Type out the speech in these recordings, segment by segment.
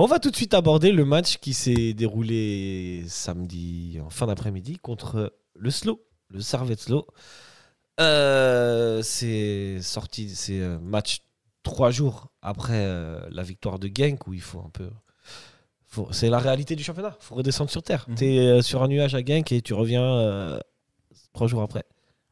On va tout de suite aborder le match qui s'est déroulé samedi en fin d'après-midi contre le Slow, le Servette Slow. Euh, c'est sorti, c'est euh, match trois jours après euh, la victoire de Genk où il faut un peu. faut- c'est la réalité du championnat. Il faut redescendre sur terre. Mhm. Tu es sur un nuage à Genk et tu reviens euh, trois jours après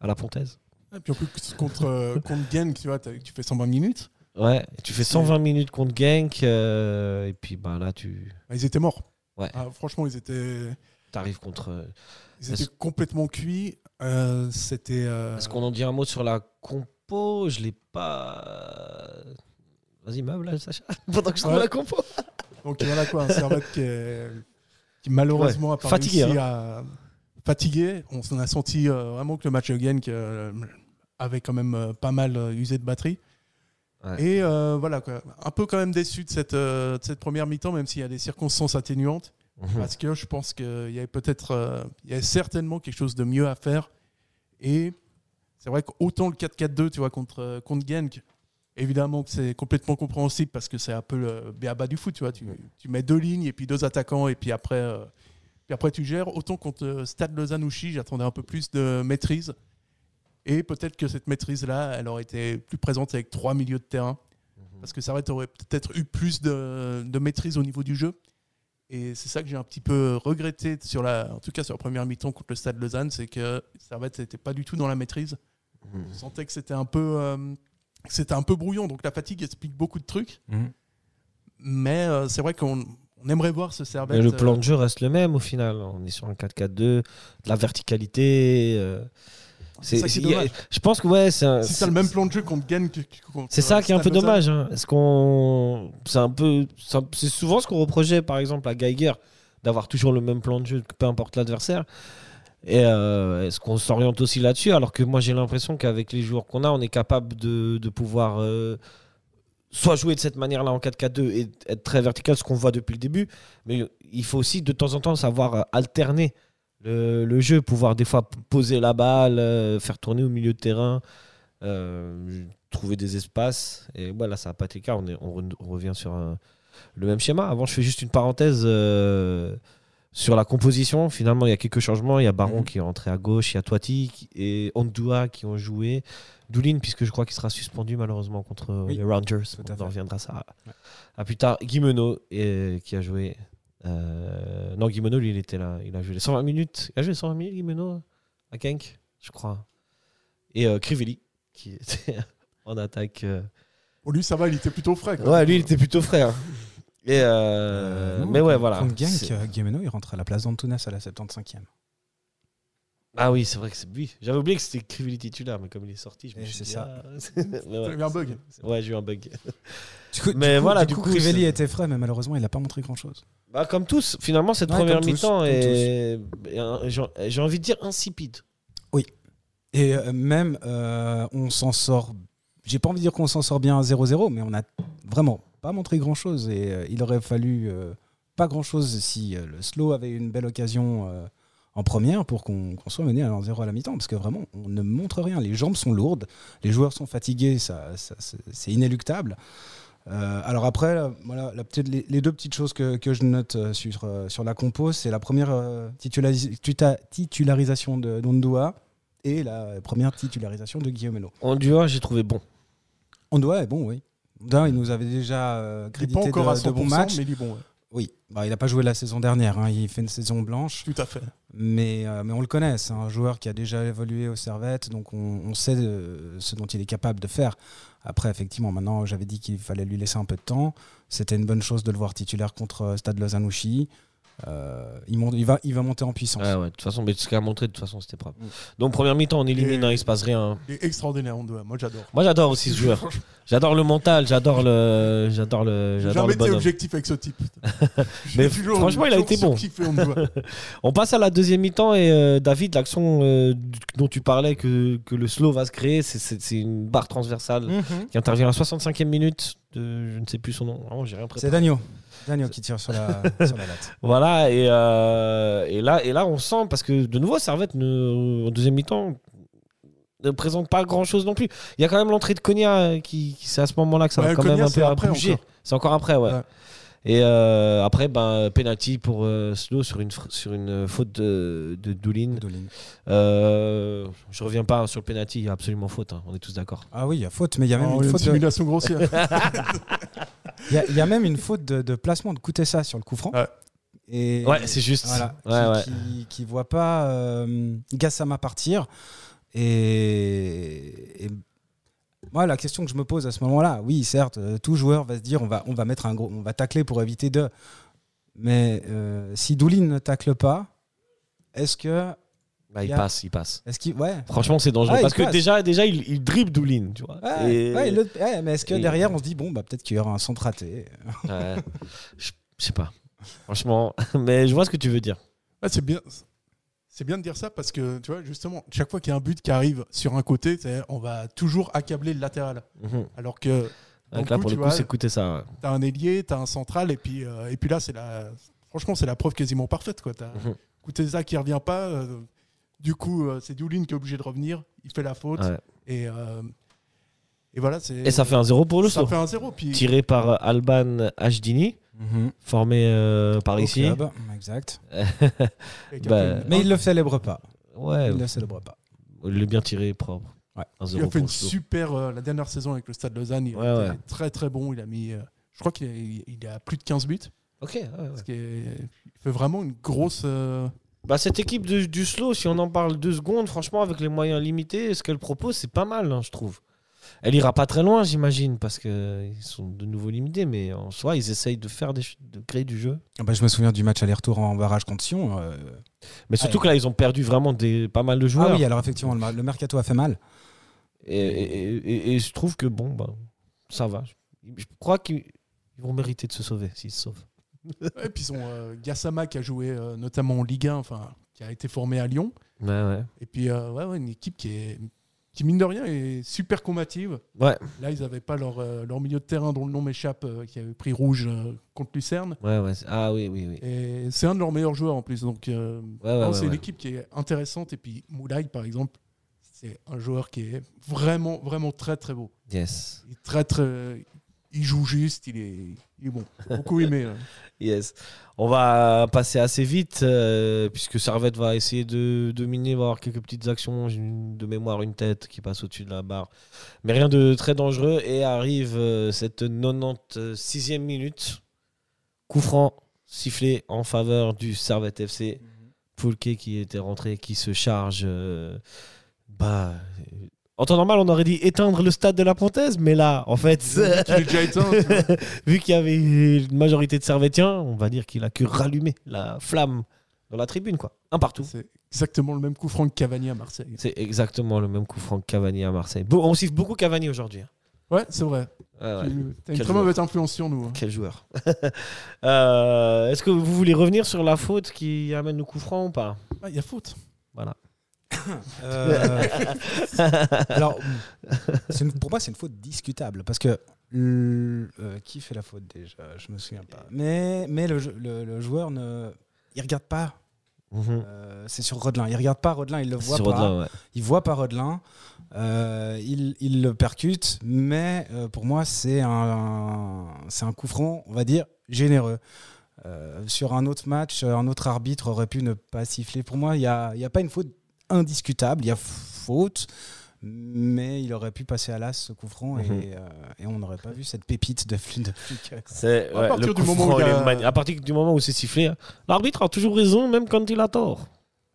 à la Pontaise. Et puis en plus, contre, euh, contre Genk, tu vois, tu fais 120 minutes. Ouais, et tu fais 120 minutes contre Genk euh, et puis bah, là tu bah, ils étaient morts. Ouais. Ah, franchement, ils étaient, arrives contre. euh, ils étaient complètement cuits. Euh, C'était. euh, Est-ce qu'on en dit un mot sur la compo? Je l'ai pas. Vas-y, meuble, là, Sacha. Pendant que je trouve Ouais. la compo. Donc voilà quoi, un Servette qui, est- qui malheureusement a pas Fatigué, réussi à fatigué. On a senti euh, vraiment que le match de Genk euh, avait quand même euh, pas mal euh, usé de batterie. Ouais. Et euh, voilà quoi, un peu quand même déçu de cette, euh, de cette première mi-temps, même s'il y a des circonstances atténuantes, Mhm. parce que je pense qu'il y avait peut-être, euh, il y avait certainement quelque chose de mieux à faire. Et c'est vrai qu'autant le 4-4-2, tu vois, contre, euh, contre Genk, évidemment que c'est complètement compréhensible parce que c'est un peu le béaba du foot, tu vois. Tu, tu mets deux lignes et puis deux attaquants et puis après, euh, puis après tu gères. Autant contre euh, Stade Lausanne-Ouchy, j'attendais un peu plus de maîtrise. Et peut-être que cette maîtrise-là, elle aurait été plus présente avec trois milieux de terrain. Parce que ça aurait peut-être eu plus de, de maîtrise au niveau du jeu. Et c'est ça que j'ai un petit peu regretté, sur la, en tout cas sur la première mi-temps contre le Stade Lausanne, c'est que Servette n'était pas du tout dans la maîtrise. Mhm. On sentait que c'était un peu, euh, que c'était un peu brouillon. Donc la fatigue explique beaucoup de trucs. Mhm. Mais euh, c'est vrai qu'on on aimerait voir ce Servette. Mais le plan euh, de jeu reste le même au final. On est sur un 4-4-2, de la verticalité. euh, C'est ça qui est a- dommage. Je pense que ouais, c'est un- Si t'as le même plan de jeu que contre, C'est ça qui est un peu dommage. hein. Est-ce qu'on, c'est un peu, c'est souvent ce qu'on reprochait, par exemple, à Geiger, d'avoir toujours le même plan de jeu, peu importe l'adversaire. Et euh, est-ce qu'on s'oriente aussi là-dessus? Alors que moi, j'ai l'impression qu'avec les joueurs qu'on a, on est capable de, de pouvoir euh, soit jouer de cette manière-là en 4-4-2 et être très vertical, ce qu'on voit depuis le début. Mais il faut aussi de temps en temps savoir alterner le, le jeu, pouvoir des fois poser la balle, euh, faire tourner au milieu de terrain, euh, trouver des espaces. Et voilà, ça n'a pas été le cas. On, est, on, re- on revient sur un- le même schéma. Avant, je fais juste une parenthèse euh, sur la composition. Finalement, il y a quelques changements. Il y a Baron Mhm. qui est rentré à gauche, il y a Toiti et Ondua qui ont joué. Doulin, puisque je crois qu'il sera suspendu malheureusement contre Oui, les Rangers. on en reviendra ça à plus tard. Guimeno qui a joué. Euh, non, Guimeno, lui, il était là. Il a joué les 120 minutes. Il a joué les 120 minutes, Guimeno, à Genk, je crois. Et euh, Crivelli, qui était en attaque. euh. Lui, ça va, il était plutôt frais. quoi. Ouais, lui, il était plutôt frais. hein. Et euh, Euh, non, mais ouais, voilà. Contre Genk, C'est- Guillemeno, il rentre à la place d'Antunes à la 75e. Ah oui, c'est vrai que c'est lui. J'avais oublié que c'était Crivelli titulaire, mais comme il est sorti, je me Et suis c'est dit, ça. ah, mais ouais. eu un bug. Ouais, j'ai eu un bug. Du coup, Mais du coup- voilà, du coup, coup, Crivelli c'est- était frais, mais malheureusement, il n'a pas montré grand-chose. Bah, comme tous, finalement, cette Ouais, première comme tous, mi-temps comme est, est un- j'ai j'ai envie de dire insipide. Et euh, même, euh, on s'en sort. J'ai pas envie de dire qu'on s'en sort bien à 0-0, mais on a vraiment pas montré grand-chose. Et euh, il aurait fallu euh, pas grand-chose si euh, le slow avait une belle occasion euh, en première pour qu'on soit mené à 1-0 à la mi-temps. Parce que vraiment, on ne montre rien. Les jambes sont lourdes, les joueurs sont fatigués, ça, ça- c'est- inéluctable. Euh, alors après, là, voilà, les, les deux petites choses que, que je note euh, sur, euh, sur la compo, c'est la première euh, titularis- titularisation de d'Ondua et la première titularisation de Guillaume En duo, j'ai trouvé bon. Ondua est bon, oui. Ondua, il nous avait déjà euh, Il est pas crédité à de, 100%, de bons matchs. mais il est bon. ouais. Oui, Bah, il n'a pas joué la saison dernière, hein, il fait une saison blanche, Tout à fait. Mais, euh, mais on le connaît, c'est un joueur qui a déjà évolué au Servette, donc on, on sait euh, ce dont il est capable de faire. Après, effectivement, maintenant, j'avais dit qu'il fallait lui laisser un peu de temps. C'était une bonne chose de le voir titulaire contre euh, Stade Lausanne-Ouchy. Euh, il, monte- il, va, il va monter en puissance. Ouais, ouais, de toute façon, mais ce qu'il a montré, de toute façon, c'était propre. Mm. Donc, première mi-temps, on élimine, hein, il se passe rien. Il est extraordinaire, Ondoa. Moi, j'adore. Moi, j'adore aussi ce joueur. J'adore le mental, j'adore le, j'adore le, J'ai j'adore jamais le été objectif avec ce type. Mais toujours- franchement, il a été bon. On passe à la deuxième mi-temps et euh, David, l'action euh, dont tu parlais que, que le slow va se créer, c'est- une barre transversale Mhm. qui intervient à la 65e minute de, je ne sais plus son nom. Vraiment, j'ai rien préparé. C'est Dagno. Dagno qui tire sur la, sur la latte. Voilà, et, euh, et, là, et là, on sent, parce que de nouveau, Servette, ne, en deuxième mi-temps, ne présente pas grand-chose non plus. Il y a quand même l'entrée de Konya, qui, qui- c'est à ce moment-là que ça va Ouais, quand Konya, même un peu après bouger. C'est encore après, ouais. Ouais. Et euh, après, ben, penalty pour euh, Slow sur une, sur une faute de, de Doulin. Doolin. Euh, je reviens pas sur le penalty, il y a absolument faute, hein, on est tous d'accord. Ah oui, il y a faute, mais il y a même Oh, une une faute. de- simulation grossière. Il y, a- il y a même une faute de, de placement de Koutessa sur le coup franc. Ouais. Et Ouais, c'est juste. voilà, Ouais, qui, ouais. qui- qui voit pas euh, Gassama partir. Et, et moi, la question que je me pose à ce moment-là, oui, certes, euh, tout joueur va se dire on va, on va mettre un gros, on va tacler pour éviter de. Mais euh, si Doulin ne tacle pas, est-ce que, Bah, il Il y a- passe, il passe. est-ce qu'il, ouais. Franchement, c'est dangereux. Ah, parce que passe. déjà, déjà il, il dribble Doulin, tu vois. Ouais, Et- ouais, le- ouais, mais est-ce que et- derrière on se dit bon bah peut-être qu'il y aura un centre raté je sais pas. Franchement, mais je vois ce que tu veux dire. Ouais, c'est bien. C'est bien de dire ça parce que, tu vois, justement, chaque fois qu'il y a un but qui arrive sur un côté, on va toujours accabler le latéral. Mhm. Alors que Donc là, coup, pour le coup, c'est écouter ça. tu as un ailier, tu as un central, et puis, euh, et puis là, c'est la. Franchement, c'est la preuve quasiment parfaite. Tu as Mhm. Kuteza qui revient pas. euh, du coup, euh, c'est Doulin qui est obligé de revenir. Il fait la faute. Ouais. Et, euh, et voilà. Et ça fait un zéro pour le ça saut. fait un zéro. Puis, Tiré par euh, Alban Hdini, formé euh, par Au ici. club, exact bah, mais il le célèbre pas Ouais, il le célèbre pas il est bien tiré, propre. Ouais. Un Il a fait une super. euh, la dernière saison avec le Stade Lausanne, il Ouais, a été ouais. très très bon. Il a mis. euh, je crois qu'il a, il a plus de 15 buts. Ok, ouais, ouais. Ce qui est- il fait vraiment une grosse. Bah, cette équipe de- du slow, si on en parle deux secondes, franchement, avec les moyens limités, ce qu'elle propose, c'est pas mal, hein, je trouve. Elle ira pas très loin, j'imagine, parce qu'ils sont de nouveau limités, mais en soi, ils essayent de faire des, de créer du jeu. Ah bah, je me souviens du match aller-retour en barrage contre Sion euh, Mais surtout Ouais. que là, ils ont perdu vraiment des, pas mal de joueurs. ah oui alors effectivement le, mercato a fait mal et, et- et- et je trouve que bon, bah, ça va. Je, je crois qu'ils ils vont mériter de se sauver s'ils se sauvent. Ouais, puis ils ont euh, Gassama qui a joué euh, notamment en Ligue 1, enfin, qui a été formé à Lyon. Ouais, ouais. Et puis, euh, ouais, ouais, une équipe qui est. Qui, mine de rien, est super combative. Ouais, Là, ils n'avaient pas leur, euh, leur milieu de terrain dont le nom m'échappe, euh, qui avait pris rouge euh, contre Lucerne. ouais, ouais. Ah oui, oui, oui. Et c'est un de leurs meilleurs joueurs en plus. Donc, Ouais, c'est une équipe qui est intéressante. Et puis, Moulay, par exemple, c'est un joueur qui est vraiment, vraiment très, très beau. Yes. Il, est très, très, il joue juste, il est, il est bon. Beaucoup aimé. hein. Yes. On va passer assez vite, euh, puisque Servette va essayer de dominer, va avoir quelques petites actions. Une- de mémoire une tête qui passe au-dessus de la barre. Mais rien de très dangereux. Et arrive euh, cette 96e minute. Coup franc sifflé en faveur du Servette FC. Poulke qui était rentré, qui se charge. euh, bah, en temps normal, on aurait dit éteindre le stade de la Pontaise, mais là, en fait, déjà éteint. vu qu'il y avait une majorité de Servétiens, on va dire qu'il a que rallumer la flamme dans la tribune, quoi. Un partout. C'est exactement le même coup franc que Cavani à Marseille. C'est exactement le même coup franc que Cavani à Marseille. Bon, on siffle beaucoup Cavani aujourd'hui. hein. Ouais, c'est vrai. Ouais, ouais. Tu as une très mauvaise influence sur nous. hein. Quel joueur. Euh, Est-ce que vous voulez revenir sur la faute qui amène le coup franc ou pas? Ah, Il y a faute. Voilà. Euh, alors, une- pour moi, c'est une faute discutable parce que le- euh, qui fait la faute déjà? Je me souviens pas. Mais, mais le, le- le joueur ne, il regarde pas. Mhm. Euh, c'est sur Rodelin. Il regarde pas Rodelin. Il le voit pas. Rodelin, ouais. Il voit pas Rodelin. Il, il le percute, mais pour moi, c'est un, c'est un coup franc, on va dire, généreux. Sur un autre match, un autre arbitre aurait pu ne pas siffler. Pour moi, il n'y a, y a pas une faute indiscutable. Il y a faute, mais il aurait pu passer à l'as ce coup franc Mhm. et, euh, et on n'aurait pas vu cette pépite de, de flic. C'est À ouais, partir du moment où a- À partir du moment où c'est sifflé, hein, l'arbitre a toujours raison, même quand il a tort.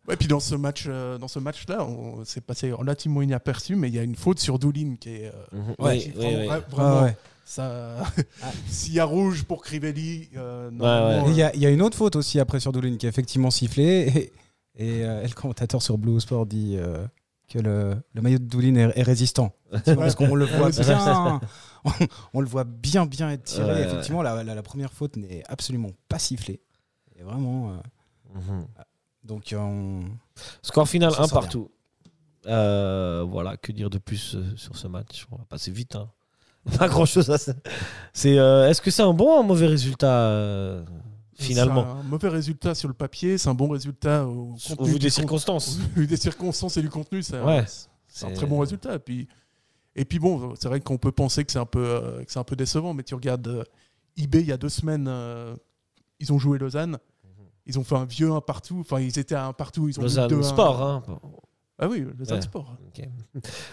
Ouais, puis dans ce match, euh, dans ce match-là, on s'est passé relativement inaperçu, mais il y a une faute sur Doulin qui est euh, Ouais, qui oui, vraiment- ouais. ça. Ah. S'il y a rouge pour Crivelli, euh, Et Il y, a- il y a une autre faute aussi après sur Doulin qui est effectivement sifflée. Et, et, euh, et le commentateur sur Blue Sport dit euh, que le, le maillot de Doulin est, est résistant. Parce qu'on le voit bien. On, on le voit bien, bien être tiré. Ouais, ouais. effectivement, la, la- la première faute n'est absolument pas sifflée. Et vraiment. euh, Mhm. donc, on- Score final, un partout. Voilà, que dire de plus sur ce match? On va passer vite. hein. Pas grand chose à ça. C'est, est-ce que c'est un bon ou un mauvais résultat finalement C'est un mauvais résultat sur le papier, c'est un bon résultat au, Au vu des con- circonstances au vu des circonstances et du contenu, c'est un- Ouais. c'est un très bon résultat. Et puis, et puis bon, c'est vrai qu'on peut penser que c'est un peu, euh, que c'est un peu décevant, mais tu regardes, euh, IB, il y a deux semaines, euh, ils ont joué Lausanne. Ils ont fait un vieux un partout. Enfin, ils étaient à un partout. Ils ont Lausanne 2-1. Sport, hein. Ah oui, Lausanne Ouais. Sport.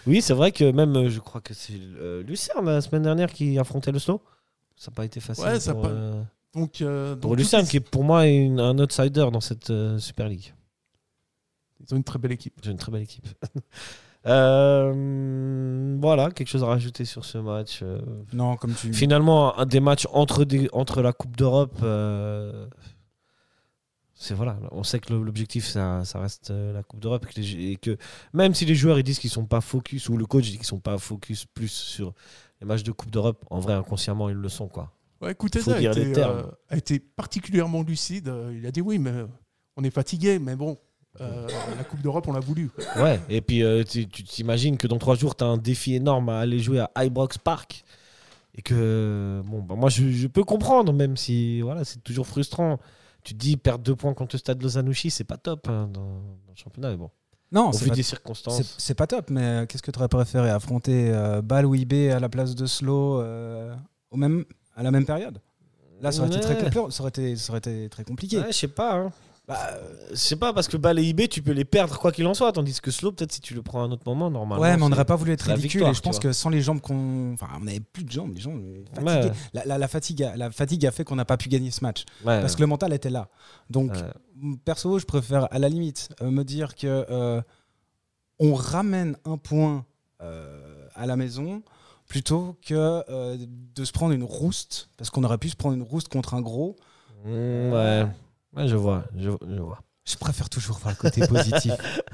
Oui, c'est vrai que même, euh, je crois que c'est euh, Lucerne la semaine dernière qui affrontait le slow. Ça n'a pas été facile Ouais, ça a pour, pas- Donc, euh, donc les- qui est pour moi une- un outsider dans cette euh, Super League. ils ont une très belle équipe. C'est une très belle équipe. Euh, voilà, quelque chose à rajouter sur ce match. euh. Non, comme tu. Finalement, un des matchs entre, des, entre la Coupe d'Europe, euh, c'est voilà, on sait que l'objectif ça, ça reste la Coupe d'Europe et que, les- et que même si les joueurs ils disent qu'ils sont pas focus ou le coach dit qu'ils sont pas focus plus sur les matchs de Coupe d'Europe, en vrai inconsciemment ils le sont quoi. Ouais, ça a été, euh, a été particulièrement lucide. Euh, Il a dit oui, mais euh, on est fatigué, mais bon, euh, la Coupe d'Europe, on l'a voulu. Ouais, et puis euh, tu t'imagines que dans trois jours tu as un défi énorme à aller jouer à Ibrox Park et que bon bah moi je, je peux comprendre même si voilà c'est toujours frustrant. Tu te dis perdre deux points contre le Stade Lausanne-Ouchy, c'est pas top hein, dans, dans le championnat mais bon. Non, Au c'est vu pas, des circonstances. c'est pas top, mais qu'est-ce que tu aurais préféré affronter euh, ou IB à la place de Slow euh, au même, à la même période Là, ça aurait, été très, Ouais. compli- ça, aurait été, ça aurait été très compliqué. Ouais, je sais pas. hein. Bah, je sais pas parce que Bâle et IB tu peux les perdre quoi qu'il en soit, tandis que Slow peut-être si tu le prends à un autre moment normalement. Ouais, mais on n'aurait pas voulu être ridicule. victoire, et je pense que sans les jambes qu'on. Enfin, on n'avait plus de jambes. Les. Ouais. La, la- la fatigue a, la fatigue a fait qu'on n'a pas pu gagner ce match. Ouais, Parce que le mental était là. Donc, ouais. perso, je préfère à la limite euh, me dire que euh, on ramène un point euh, à la maison plutôt que euh, de se prendre une rouste. Parce qu'on aurait pu se prendre une rouste contre un gros. Mm, ouais. Ouais, je vois, je, je vois. Je préfère toujours voir le côté positif.